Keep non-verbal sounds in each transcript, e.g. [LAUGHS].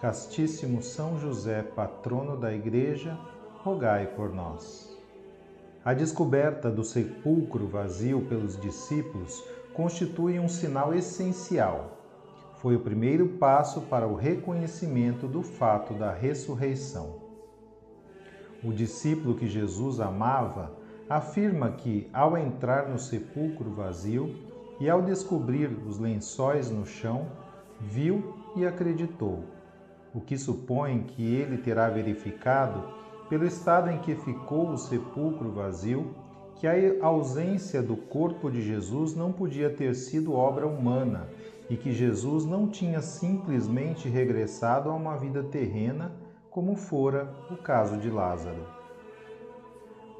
Castíssimo São José, patrono da Igreja, rogai por nós. A descoberta do sepulcro vazio pelos discípulos constitui um sinal essencial. Foi o primeiro passo para o reconhecimento do fato da ressurreição. O discípulo que Jesus amava afirma que, ao entrar no sepulcro vazio e ao descobrir os lençóis no chão, viu e acreditou o que supõe que ele terá verificado, pelo estado em que ficou o sepulcro vazio, que a ausência do corpo de Jesus não podia ter sido obra humana e que Jesus não tinha simplesmente regressado a uma vida terrena, como fora o caso de Lázaro.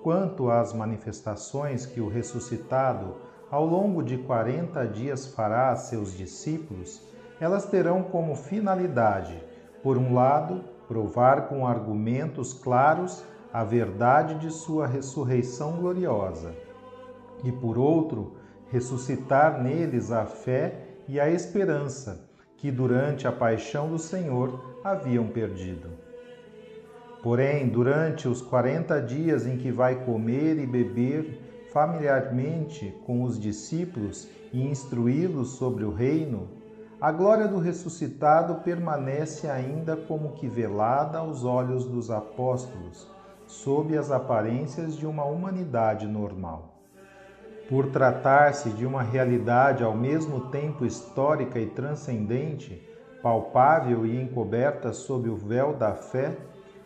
Quanto às manifestações que o ressuscitado ao longo de quarenta dias fará a seus discípulos, elas terão como finalidade por um lado, provar com argumentos claros a verdade de sua ressurreição gloriosa, e por outro, ressuscitar neles a fé e a esperança que durante a paixão do Senhor haviam perdido. Porém, durante os quarenta dias em que vai comer e beber familiarmente com os discípulos e instruí-los sobre o reino, a glória do ressuscitado permanece ainda como que velada aos olhos dos apóstolos, sob as aparências de uma humanidade normal. Por tratar-se de uma realidade ao mesmo tempo histórica e transcendente, palpável e encoberta sob o véu da fé,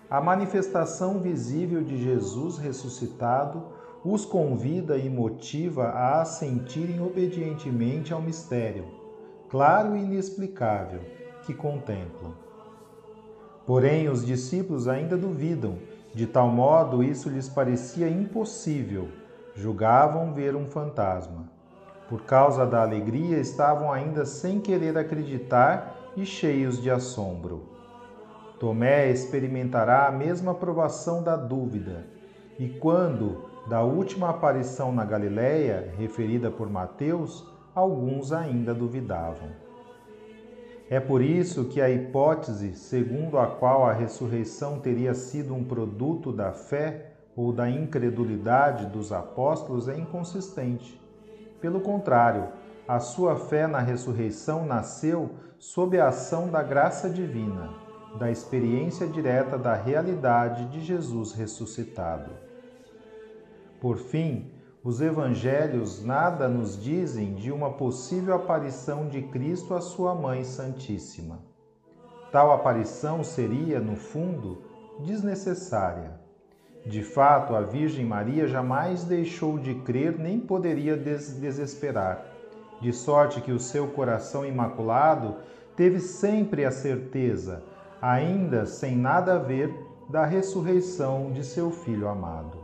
a manifestação visível de Jesus ressuscitado os convida e motiva a assentirem obedientemente ao mistério claro e inexplicável, que contemplam. Porém, os discípulos ainda duvidam, de tal modo isso lhes parecia impossível, julgavam ver um fantasma. Por causa da alegria, estavam ainda sem querer acreditar e cheios de assombro. Tomé experimentará a mesma provação da dúvida, e quando, da última aparição na Galiléia, referida por Mateus, alguns ainda duvidavam. É por isso que a hipótese segundo a qual a ressurreição teria sido um produto da fé ou da incredulidade dos apóstolos é inconsistente. Pelo contrário, a sua fé na ressurreição nasceu sob a ação da graça divina, da experiência direta da realidade de Jesus ressuscitado. Por fim, os evangelhos nada nos dizem de uma possível aparição de Cristo à sua Mãe Santíssima. Tal aparição seria, no fundo, desnecessária. De fato, a Virgem Maria jamais deixou de crer nem poderia des desesperar, de sorte que o seu coração imaculado teve sempre a certeza, ainda sem nada a ver, da ressurreição de seu filho amado.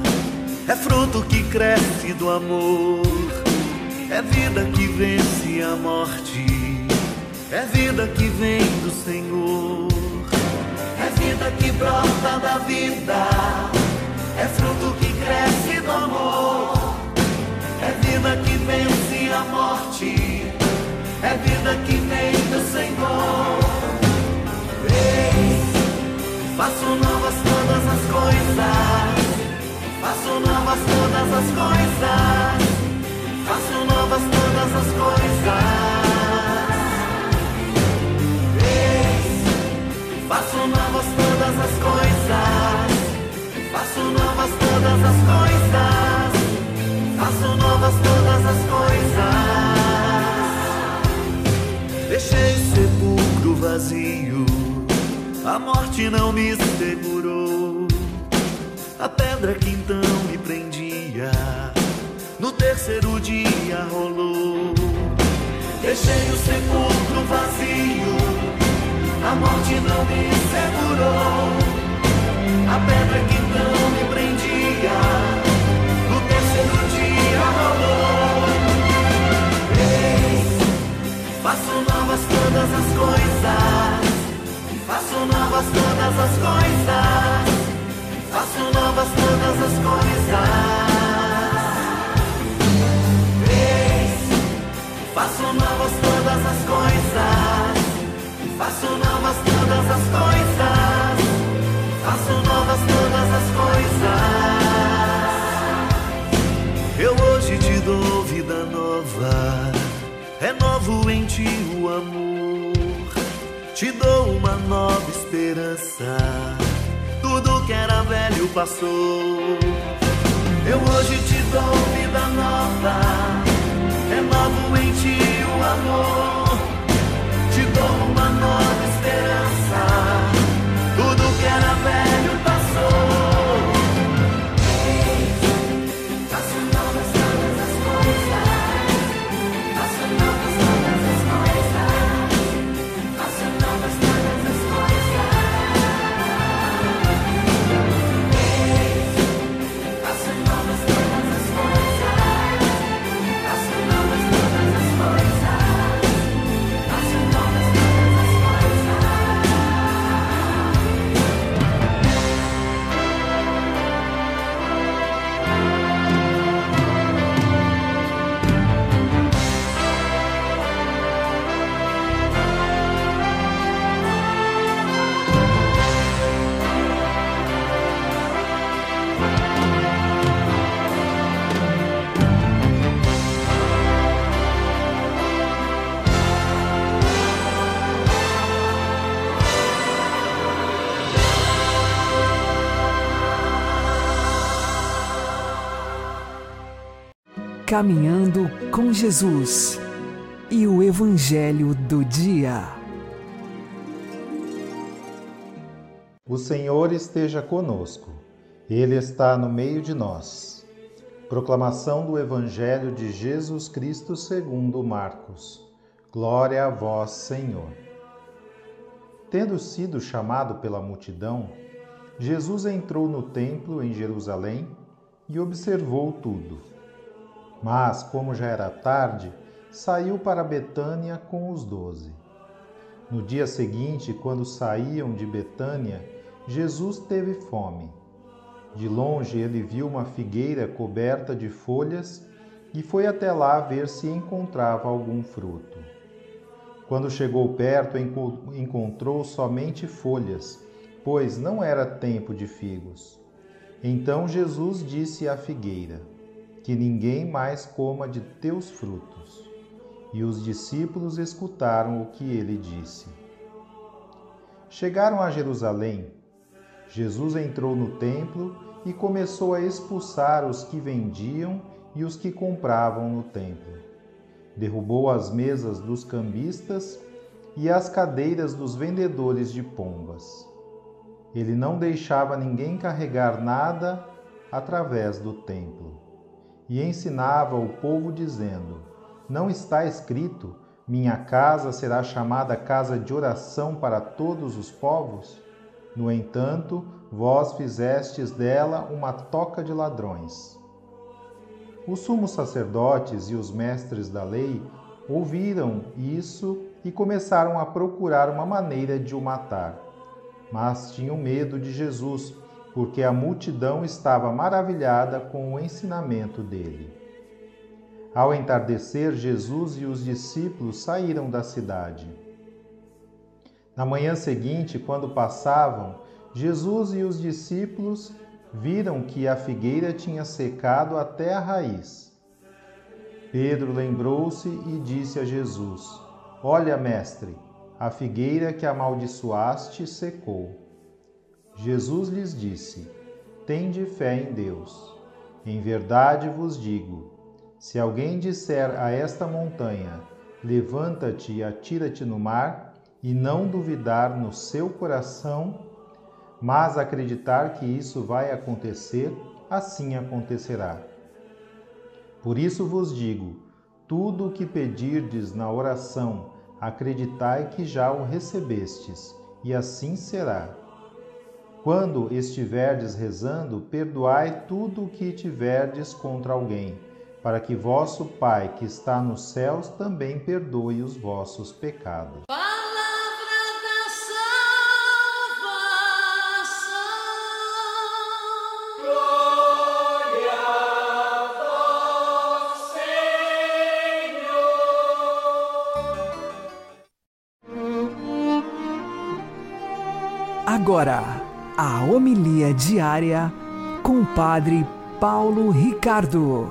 é fruto que cresce do amor, é vida que vence a morte, é vida que vem do Senhor, é vida que brota da vida, é fruto que cresce do amor, é vida que vence a morte, é vida que as coisas. Faço novas todas as coisas. Ei, faço novas todas as coisas. Faço novas todas as coisas. Faço novas todas as coisas. Deixei o sepulcro vazio. A morte não me segurou. A pedra que então me prendia, no terceiro dia rolou. Deixei o sepulcro vazio, a morte não me segurou. A pedra que então me prendia, no terceiro dia rolou. Ei, faço novas todas as coisas, faço novas todas as coisas. Faço novas todas as coisas. Faço novas todas as coisas. Faço novas todas as coisas. Faço novas todas as coisas. Eu hoje te dou vida nova. Renovo em ti o amor. Te dou uma nova esperança tudo que era velho passou. Eu hoje te dou vida nova, renovo em ti o amor, te dou uma nova esperança. Tudo que era velho Caminhando com Jesus e o Evangelho do Dia. O Senhor esteja conosco, Ele está no meio de nós. Proclamação do Evangelho de Jesus Cristo segundo Marcos. Glória a vós, Senhor. Tendo sido chamado pela multidão, Jesus entrou no templo em Jerusalém e observou tudo. Mas, como já era tarde, saiu para Betânia com os doze. No dia seguinte, quando saíam de Betânia, Jesus teve fome. De longe ele viu uma figueira coberta de folhas e foi até lá ver se encontrava algum fruto. Quando chegou perto, encontrou somente folhas, pois não era tempo de figos. Então Jesus disse à figueira: Que ninguém mais coma de teus frutos. E os discípulos escutaram o que ele disse. Chegaram a Jerusalém. Jesus entrou no templo e começou a expulsar os que vendiam e os que compravam no templo. Derrubou as mesas dos cambistas e as cadeiras dos vendedores de pombas. Ele não deixava ninguém carregar nada através do templo. E ensinava o povo, dizendo: Não está escrito: Minha casa será chamada casa de oração para todos os povos? No entanto, vós fizestes dela uma toca de ladrões. Os sumos sacerdotes e os mestres da lei ouviram isso e começaram a procurar uma maneira de o matar. Mas tinham medo de Jesus, porque a multidão estava maravilhada com o ensinamento dele. Ao entardecer, Jesus e os discípulos saíram da cidade. Na manhã seguinte, quando passavam, Jesus e os discípulos viram que a figueira tinha secado até a raiz. Pedro lembrou-se e disse a Jesus: Olha, mestre, a figueira que amaldiçoaste secou. Jesus lhes disse: Tende fé em Deus. Em verdade vos digo: se alguém disser a esta montanha: Levanta-te e atira-te no mar, e não duvidar no seu coração, mas acreditar que isso vai acontecer, assim acontecerá. Por isso vos digo: tudo o que pedirdes na oração, acreditai que já o recebestes, e assim será. Quando estiverdes rezando, perdoai tudo o que tiverdes contra alguém para que vosso Pai que está nos céus também perdoe os vossos pecados. Agora, a homilia diária com o Padre Paulo Ricardo.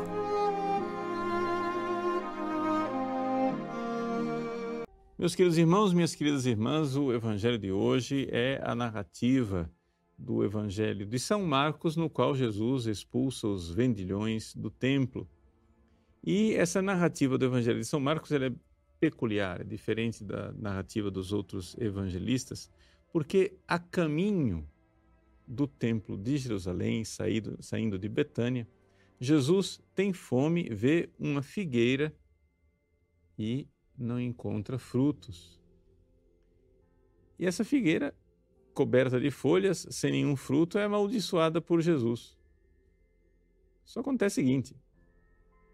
Meus queridos irmãos, minhas queridas irmãs, o evangelho de hoje é a narrativa do evangelho de São Marcos, no qual Jesus expulsa os vendilhões do templo. E essa narrativa do evangelho de São Marcos é peculiar, é diferente da narrativa dos outros evangelistas, porque a caminho do templo de Jerusalém, saído, saindo de Betânia, Jesus tem fome, vê uma figueira e não encontra frutos. E essa figueira, coberta de folhas, sem nenhum fruto, é amaldiçoada por Jesus. Só acontece o seguinte: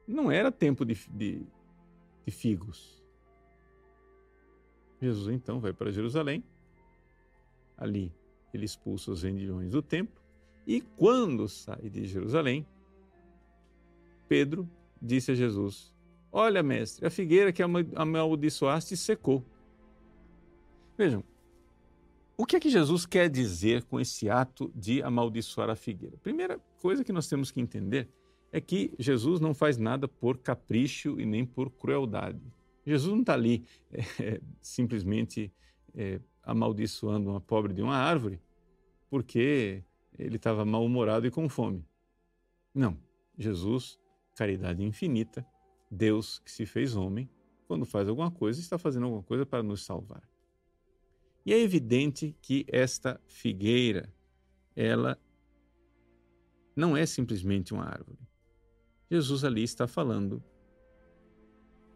não era tempo de, de, de figos. Jesus então vai para Jerusalém, ali ele expulsa os vendilhões do templo, e quando sai de Jerusalém, Pedro disse a Jesus: Olha, mestre, a figueira que amaldiçoaste secou. Vejam, o que é que Jesus quer dizer com esse ato de amaldiçoar a figueira? Primeira coisa que nós temos que entender é que Jesus não faz nada por capricho e nem por crueldade. Jesus não está ali [LAUGHS] é, simplesmente é, amaldiçoando uma pobre de uma árvore porque ele estava mal-humorado e com fome. Não. Jesus, caridade infinita, Deus que se fez homem, quando faz alguma coisa, está fazendo alguma coisa para nos salvar. E é evidente que esta figueira, ela não é simplesmente uma árvore. Jesus ali está falando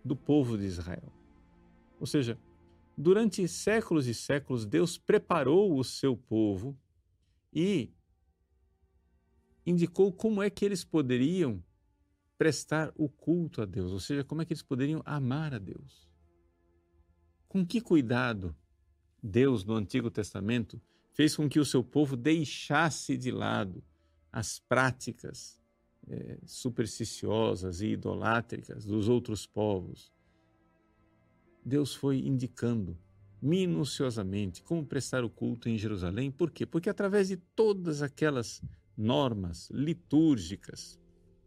do povo de Israel. Ou seja, durante séculos e séculos, Deus preparou o seu povo e indicou como é que eles poderiam prestar o culto a Deus, ou seja, como é que eles poderiam amar a Deus. Com que cuidado Deus, no Antigo Testamento, fez com que o seu povo deixasse de lado as práticas é, supersticiosas e idolátricas dos outros povos. Deus foi indicando minuciosamente como prestar o culto em Jerusalém. Por quê? Porque através de todas aquelas normas litúrgicas,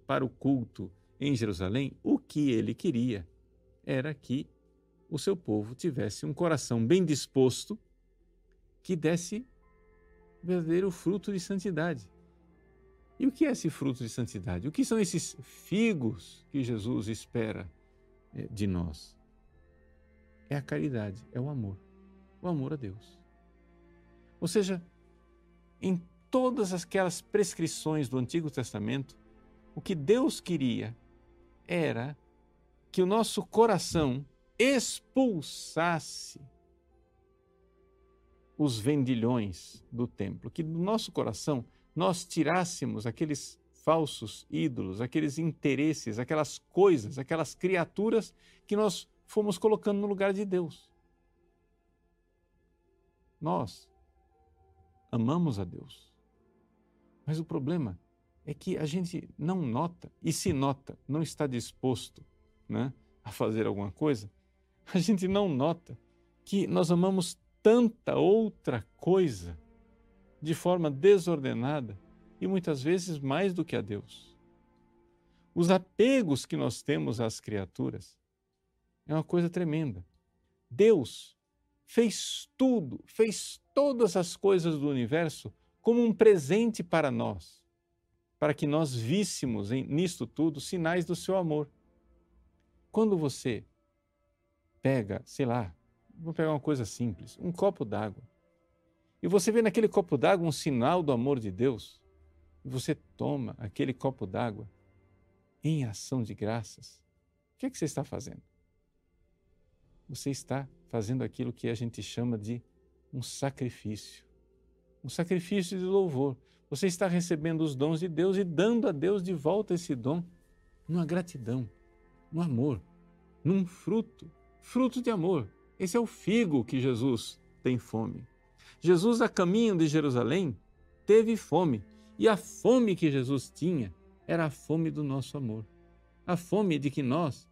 para o culto em Jerusalém, o que ele queria era que o seu povo tivesse um coração bem disposto que desse verdadeiro fruto de santidade. E o que é esse fruto de santidade? O que são esses figos que Jesus espera eh, de nós? É a caridade, é o amor, o amor a Deus. Ou seja, em todas aquelas prescrições do Antigo Testamento, o que Deus queria era que o nosso coração expulsasse os vendilhões do templo, que do nosso coração nós tirássemos aqueles falsos ídolos, aqueles interesses, aquelas coisas, aquelas criaturas que nós fomos colocando no lugar de Deus. Nós amamos a Deus. Mas o problema é que a gente não nota, e se nota, não está disposto né, a fazer alguma coisa, a gente não nota que nós amamos tanta outra coisa de forma desordenada e muitas vezes mais do que a Deus. Os apegos que nós temos às criaturas é uma coisa tremenda. Deus fez tudo, fez todas as coisas do universo como um presente para nós, para que nós víssemos em, nisto tudo sinais do seu amor. Quando você pega, sei lá, vou pegar uma coisa simples, um copo d'água, e você vê naquele copo d'água um sinal do amor de Deus, e você toma aquele copo d'água em ação de graças, o que é que você está fazendo? Você está fazendo aquilo que a gente chama de um sacrifício. Um sacrifício de louvor. Você está recebendo os dons de Deus e dando a Deus de volta esse dom numa gratidão, no amor, num fruto, fruto de amor. Esse é o figo que Jesus tem fome. Jesus, a caminho de Jerusalém, teve fome. E a fome que Jesus tinha era a fome do nosso amor. A fome de que nós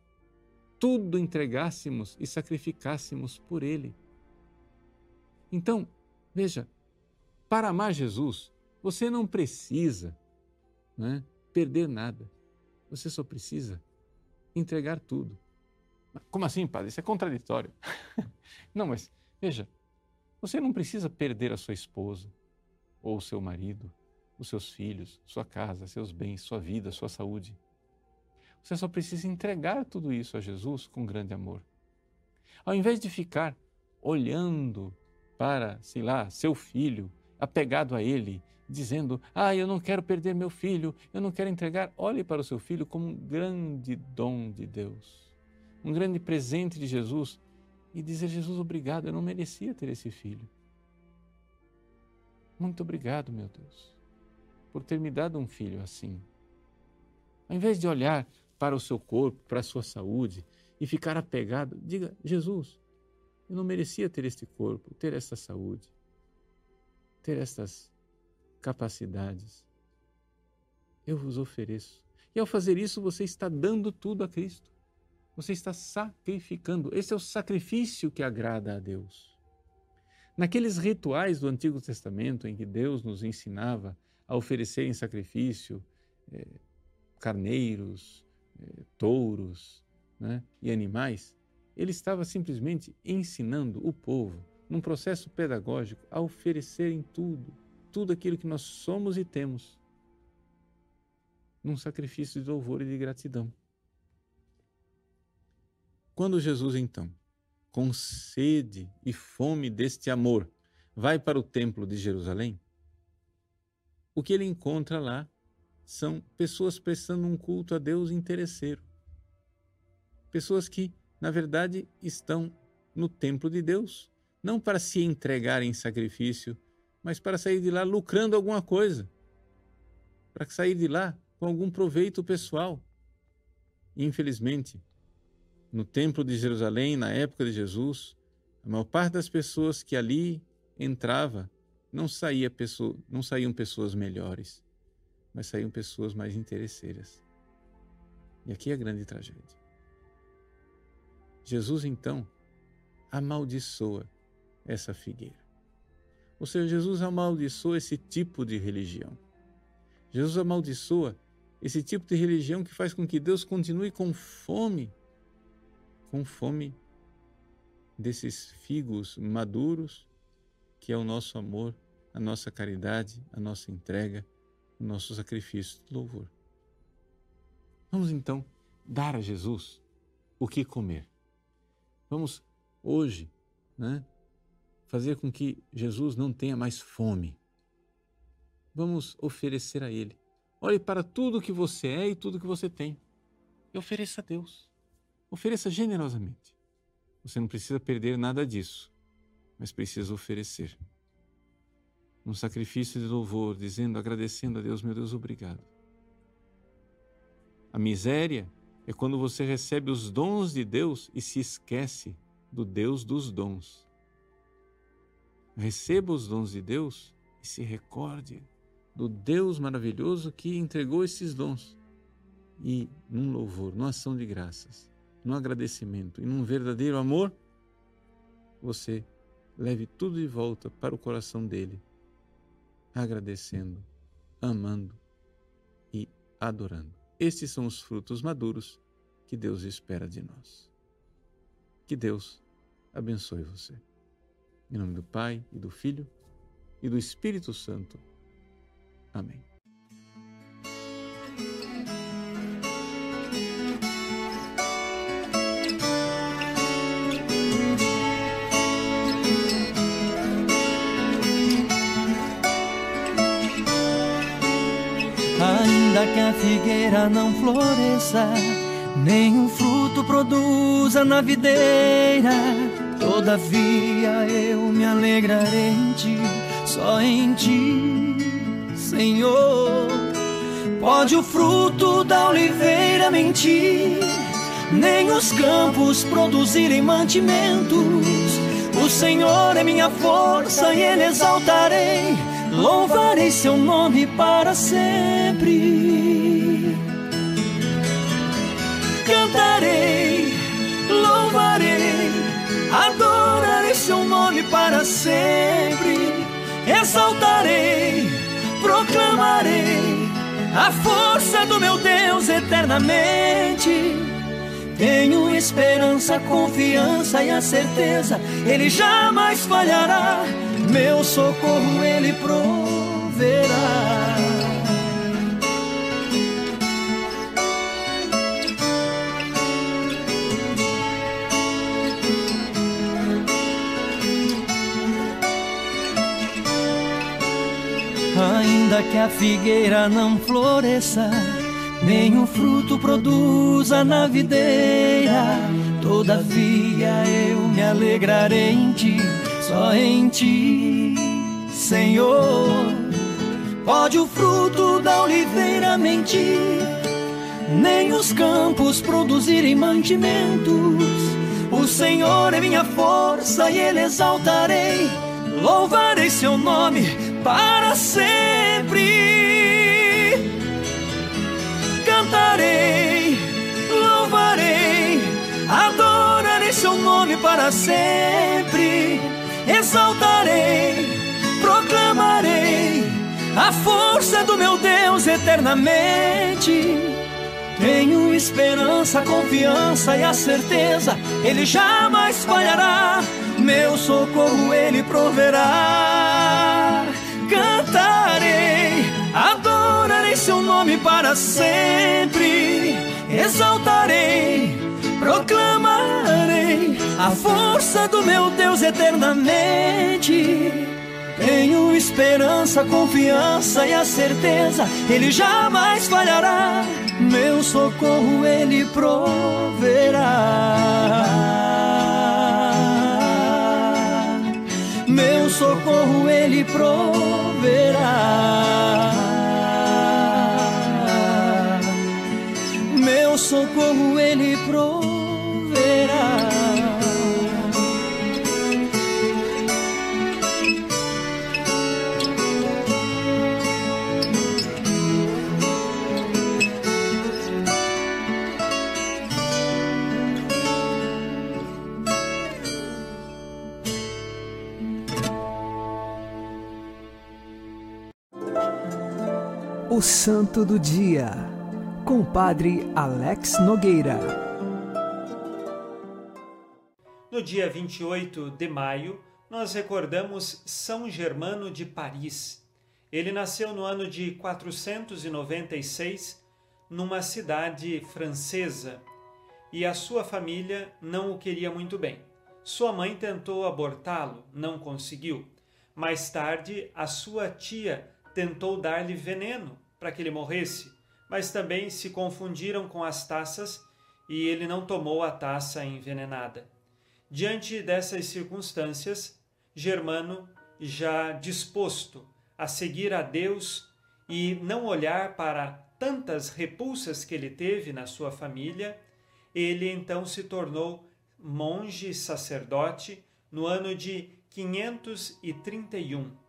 tudo entregássemos e sacrificássemos por Ele. Então, veja, para amar Jesus, você não precisa né, perder nada. Você só precisa entregar tudo. Como assim, padre? Isso é contraditório. [LAUGHS] não, mas veja, você não precisa perder a sua esposa, ou o seu marido, os seus filhos, sua casa, seus bens, sua vida, sua saúde. Você só precisa entregar tudo isso a Jesus com grande amor. Ao invés de ficar olhando para, sei lá, seu filho, apegado a ele, dizendo: Ah, eu não quero perder meu filho, eu não quero entregar. Olhe para o seu filho como um grande dom de Deus, um grande presente de Jesus e dizer: Jesus, obrigado, eu não merecia ter esse filho. Muito obrigado, meu Deus, por ter me dado um filho assim. Ao invés de olhar para o seu corpo, para a sua saúde e ficar apegado, diga: Jesus, eu não merecia ter este corpo, ter esta saúde, ter estas capacidades. Eu vos ofereço. E ao fazer isso, você está dando tudo a Cristo. Você está sacrificando. Esse é o sacrifício que agrada a Deus. Naqueles rituais do Antigo Testamento em que Deus nos ensinava a oferecer em sacrifício é, carneiros, touros né, e animais, ele estava simplesmente ensinando o povo, num processo pedagógico, a oferecerem tudo, tudo aquilo que nós somos e temos, num sacrifício de louvor e de gratidão. Quando Jesus, então, com sede e fome deste amor, vai para o templo de Jerusalém, o que ele encontra lá são pessoas prestando um culto a Deus interesseiro. Pessoas que, na verdade, estão no templo de Deus, não para se entregar em sacrifício, mas para sair de lá lucrando alguma coisa, para sair de lá com algum proveito pessoal. infelizmente, no Templo de Jerusalém, na época de Jesus, a maior parte das pessoas que ali entrava não, saía pessoa, não saíam pessoas melhores, mas saíam pessoas mais interesseiras. E aqui é a grande tragédia. Jesus então amaldiçoa essa figueira. Ou seja, Jesus amaldiçoa esse tipo de religião. Jesus amaldiçoa esse tipo de religião que faz com que Deus continue com fome com fome desses figos maduros, que é o nosso amor, a nossa caridade, a nossa entrega, nosso sacrifício de louvor. Vamos então dar a Jesus o que comer. Vamos hoje né, fazer com que Jesus não tenha mais fome. Vamos oferecer a Ele. Olhe para tudo que você é e tudo que você tem e ofereça a Deus. Ofereça generosamente. Você não precisa perder nada disso, mas precisa oferecer. Um sacrifício de louvor, dizendo, agradecendo a Deus, meu Deus, obrigado. miséria é quando você recebe os dons de Deus e se esquece do Deus dos dons. Receba os dons de Deus e se recorde do Deus maravilhoso que entregou esses dons. E num louvor, numa ação de graças, num agradecimento e num verdadeiro amor, você leve tudo de volta para o coração dele, agradecendo, amando e adorando. Estes são os frutos maduros que Deus espera de nós. Que Deus abençoe você. Em nome do Pai e do Filho e do Espírito Santo. Amém. Ainda que a figueira não floresça, nem o fruto produza na videira, todavia eu me alegrarei em ti, só em ti, Senhor. Pode o fruto da oliveira mentir, nem os campos produzirem mantimentos. O Senhor é minha força e Ele exaltarei louvarei seu nome para sempre. Cantarei, louvarei, adorarei seu nome para sempre. Exaltarei, proclamarei a força do meu Deus eternamente. Tenho esperança, confiança e a certeza, Ele jamais falhará meu socorro ele proverá. Ainda que a figueira não floresça, nem o fruto produza na videira, todavia eu me alegrarei em ti só em ti, Senhor. Pode o fruto da oliveira mentir, nem os campos produzirem mantimentos. O Senhor é minha força e Ele exaltarei, louvarei seu nome para sempre. Cantarei, louvarei, adorarei seu nome para sempre exaltarei, proclamarei a força do meu Deus eternamente. Tenho esperança, confiança e a certeza, Ele jamais falhará. Meu socorro Ele proverá. Cantarei, adorarei Seu nome para sempre. Exaltarei, proclamarei a força do meu Deus eternamente. Tenho esperança, confiança e a certeza, Ele jamais falhará. Meu socorro Ele proverá. Meu socorro Ele proverá. Santo do Dia, com o Padre Alex Nogueira. No dia 28 de maio, nós recordamos São Germano de Paris. Ele nasceu no ano de 496, numa cidade francesa, e a sua família não o queria muito bem. Sua mãe tentou abortá-lo, não conseguiu. Mais tarde, a sua tia tentou dar-lhe veneno para que ele morresse, mas também se confundiram com as taças e ele não tomou a taça envenenada. Diante dessas circunstâncias, Germano, já disposto a seguir a Deus e não olhar para tantas repulsas que ele teve na sua família, ele então se tornou monge sacerdote no ano de 531.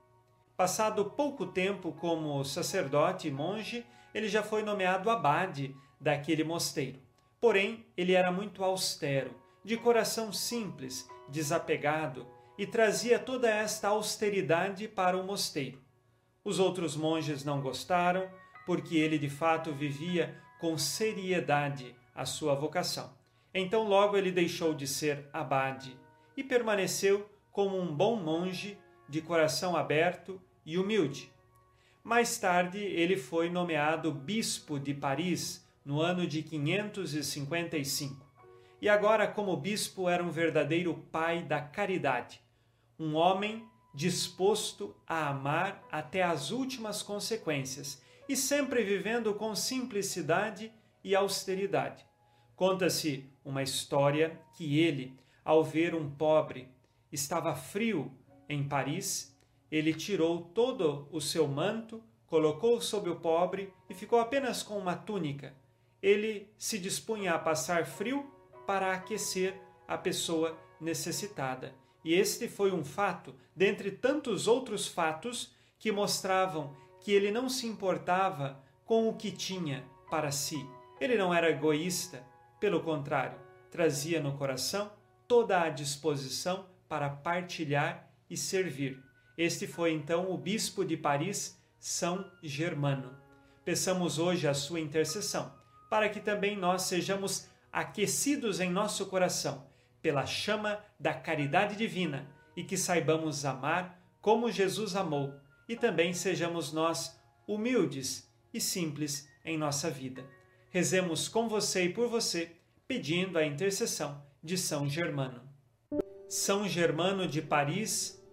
Passado pouco tempo como sacerdote e monge, ele já foi nomeado abade daquele mosteiro. Porém, ele era muito austero, de coração simples, desapegado e trazia toda esta austeridade para o mosteiro. Os outros monges não gostaram, porque ele de fato vivia com seriedade a sua vocação. Então logo ele deixou de ser abade e permaneceu como um bom monge de coração aberto e humilde. Mais tarde ele foi nomeado bispo de Paris no ano de 555. E agora, como bispo, era um verdadeiro pai da caridade, um homem disposto a amar até as últimas consequências e sempre vivendo com simplicidade e austeridade. Conta-se uma história que ele, ao ver um pobre, estava frio em Paris, ele tirou todo o seu manto, colocou sobre o pobre e ficou apenas com uma túnica. Ele se dispunha a passar frio para aquecer a pessoa necessitada. E este foi um fato, dentre tantos outros fatos, que mostravam que ele não se importava com o que tinha para si. Ele não era egoísta, pelo contrário, trazia no coração toda a disposição para partilhar e servir. Este foi então o bispo de Paris, São Germano. Peçamos hoje a sua intercessão, para que também nós sejamos aquecidos em nosso coração pela chama da caridade divina e que saibamos amar como Jesus amou e também sejamos nós humildes e simples em nossa vida. Rezemos com você e por você, pedindo a intercessão de São Germano. São Germano de Paris,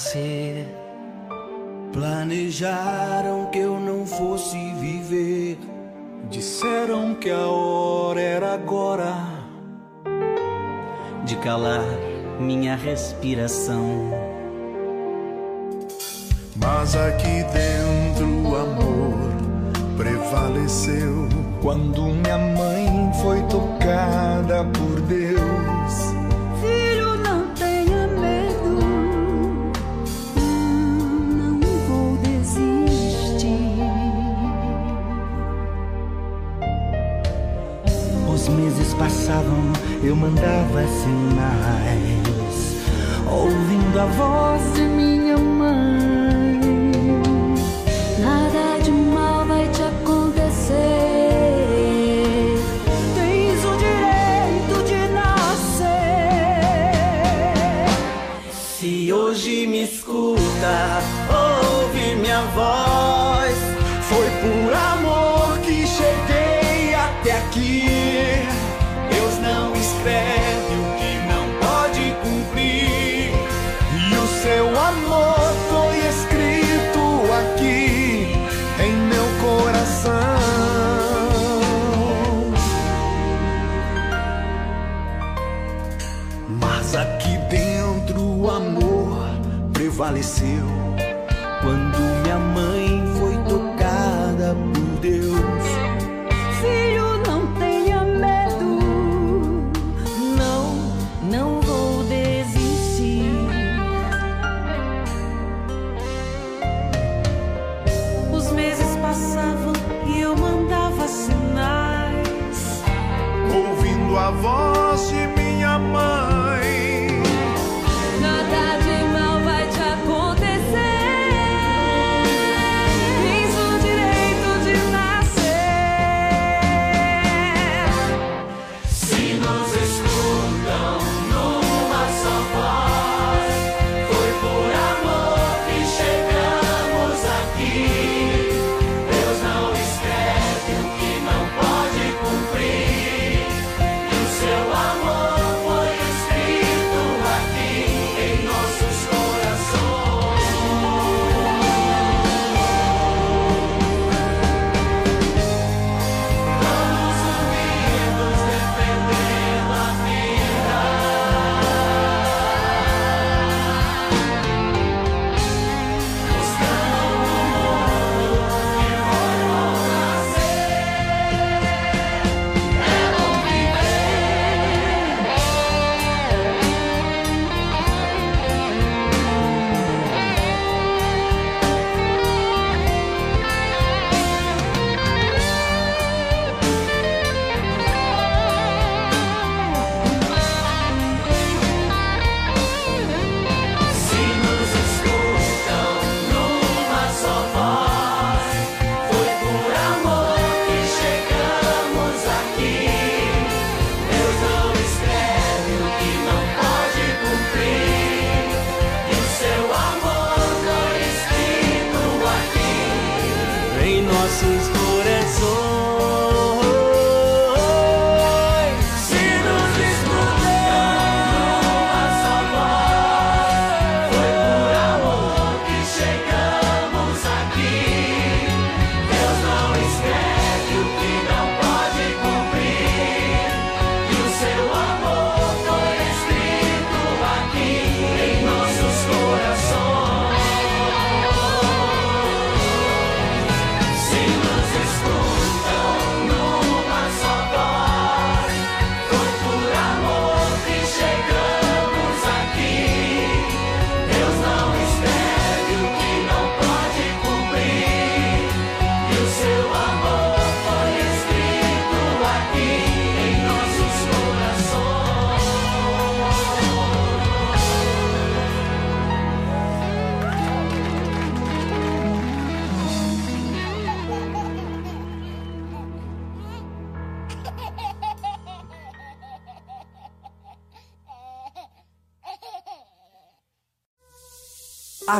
Nascer. Planejaram que eu não fosse viver. Disseram que a hora era agora de calar minha respiração. Mas aqui dentro o amor prevaleceu. Quando minha mãe foi tocada por Deus. Eu mandava sinais, ouvindo a voz de minha mãe. Nada de mal vai te acontecer. Tens o direito de nascer. Se hoje me escuta, ouve minha voz. Foi por amor que cheguei até aqui.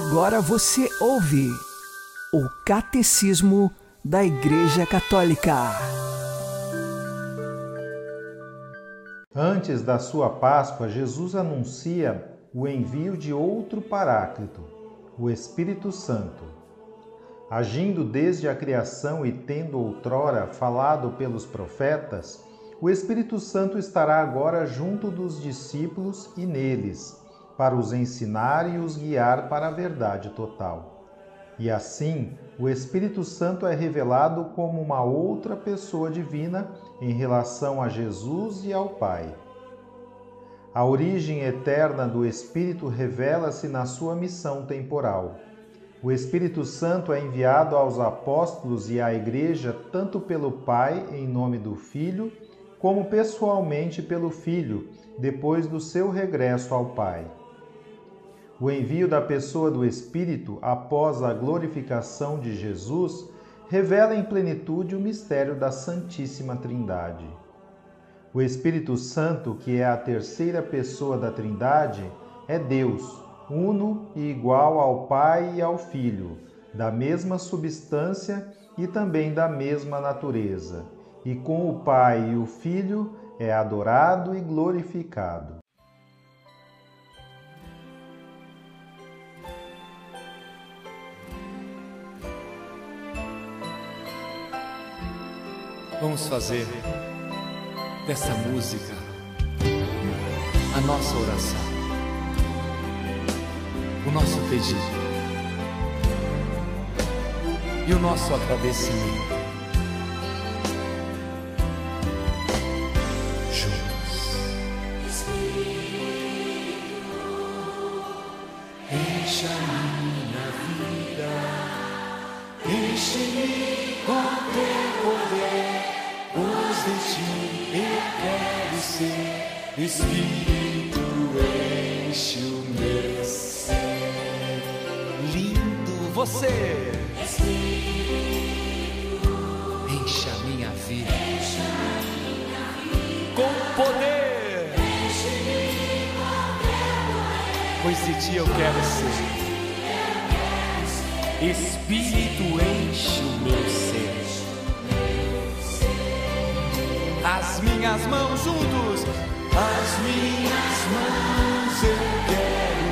Agora você ouve o Catecismo da Igreja Católica. Antes da sua Páscoa, Jesus anuncia o envio de outro Paráclito, o Espírito Santo. Agindo desde a criação e tendo outrora falado pelos profetas, o Espírito Santo estará agora junto dos discípulos e neles para os ensinar e os guiar para a verdade total. E assim, o Espírito Santo é revelado como uma outra pessoa divina em relação a Jesus e ao Pai. A origem eterna do Espírito revela-se na sua missão temporal. O Espírito Santo é enviado aos apóstolos e à Igreja tanto pelo Pai, em nome do Filho, como pessoalmente pelo Filho, depois do seu regresso ao Pai. O envio da pessoa do Espírito após a glorificação de Jesus revela em plenitude o mistério da Santíssima Trindade. O Espírito Santo, que é a terceira pessoa da Trindade, é Deus, uno e igual ao Pai e ao Filho, da mesma substância e também da mesma natureza, e com o Pai e o Filho é adorado e glorificado. Vamos fazer dessa música a nossa oração, o nosso pedido e o nosso agradecimento. Ti eu quero ser. Espírito enche o meu ser. As minhas mãos juntos, As minhas mãos eu quero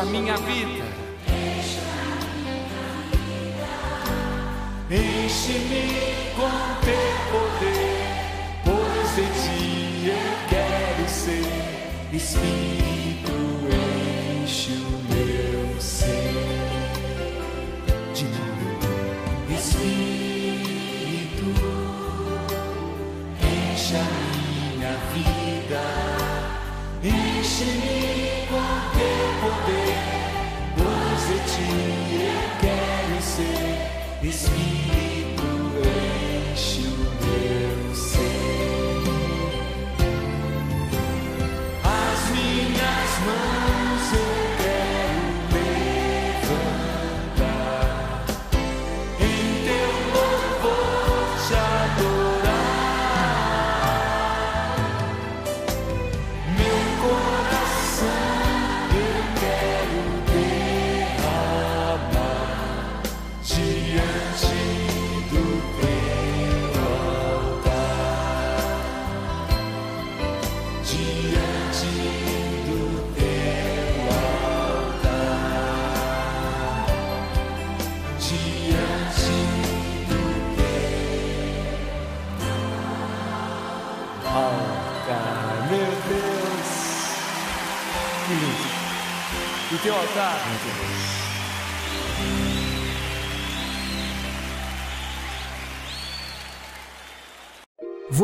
a minha vida. Enche-me com teu poder, pois de ti eu quero ser. Espírito,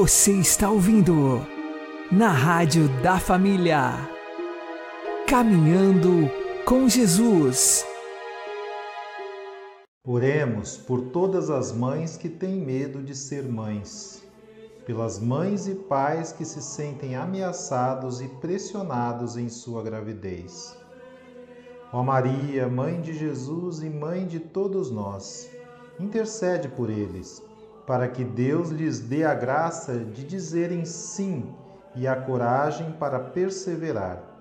Você está ouvindo na Rádio da Família. Caminhando com Jesus. Oremos por todas as mães que têm medo de ser mães, pelas mães e pais que se sentem ameaçados e pressionados em sua gravidez. Ó Maria, Mãe de Jesus e Mãe de todos nós, intercede por eles, para que Deus lhes dê a graça de dizerem sim e a coragem para perseverar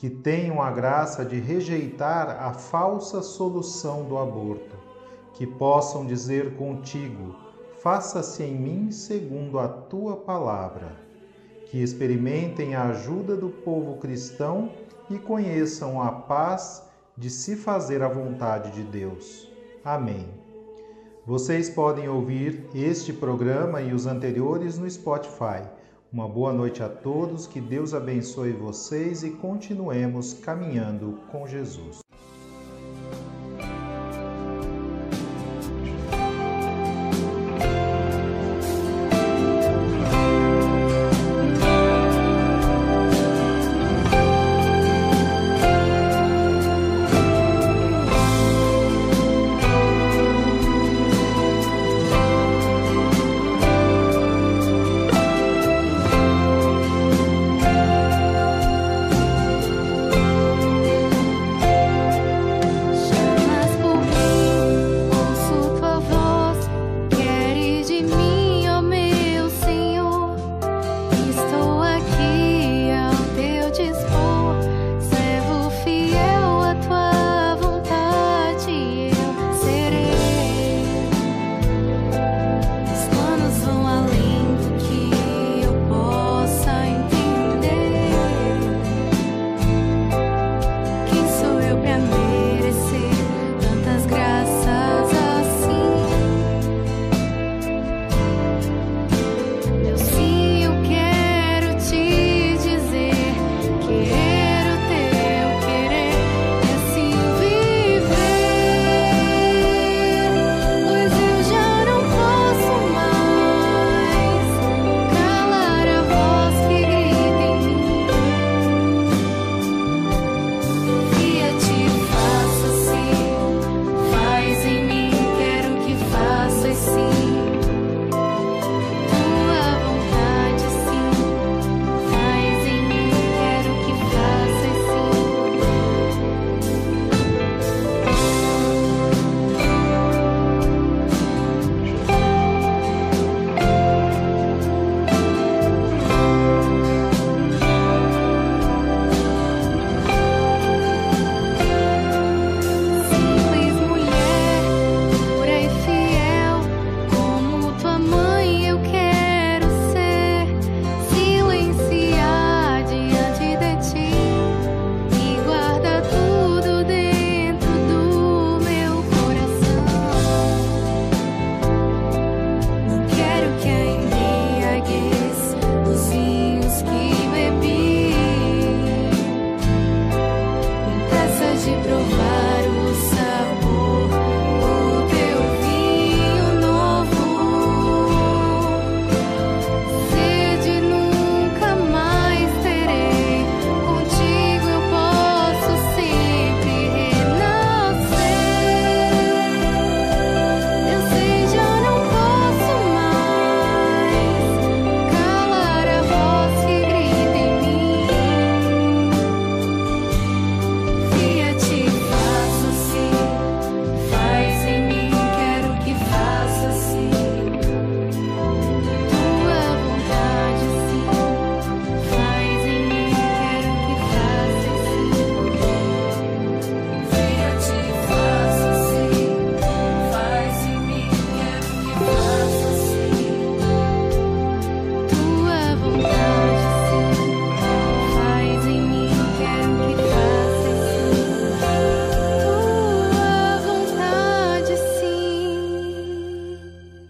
que tenham a graça de rejeitar a falsa solução do aborto, que possam dizer contigo: faça-se em mim segundo a tua palavra, que experimentem a ajuda do povo cristão e conheçam a paz de se fazer a vontade de Deus. Amém. Vocês podem ouvir este programa e os anteriores no Spotify uma boa noite a todos, que Deus abençoe vocês e continuemos caminhando com Jesus.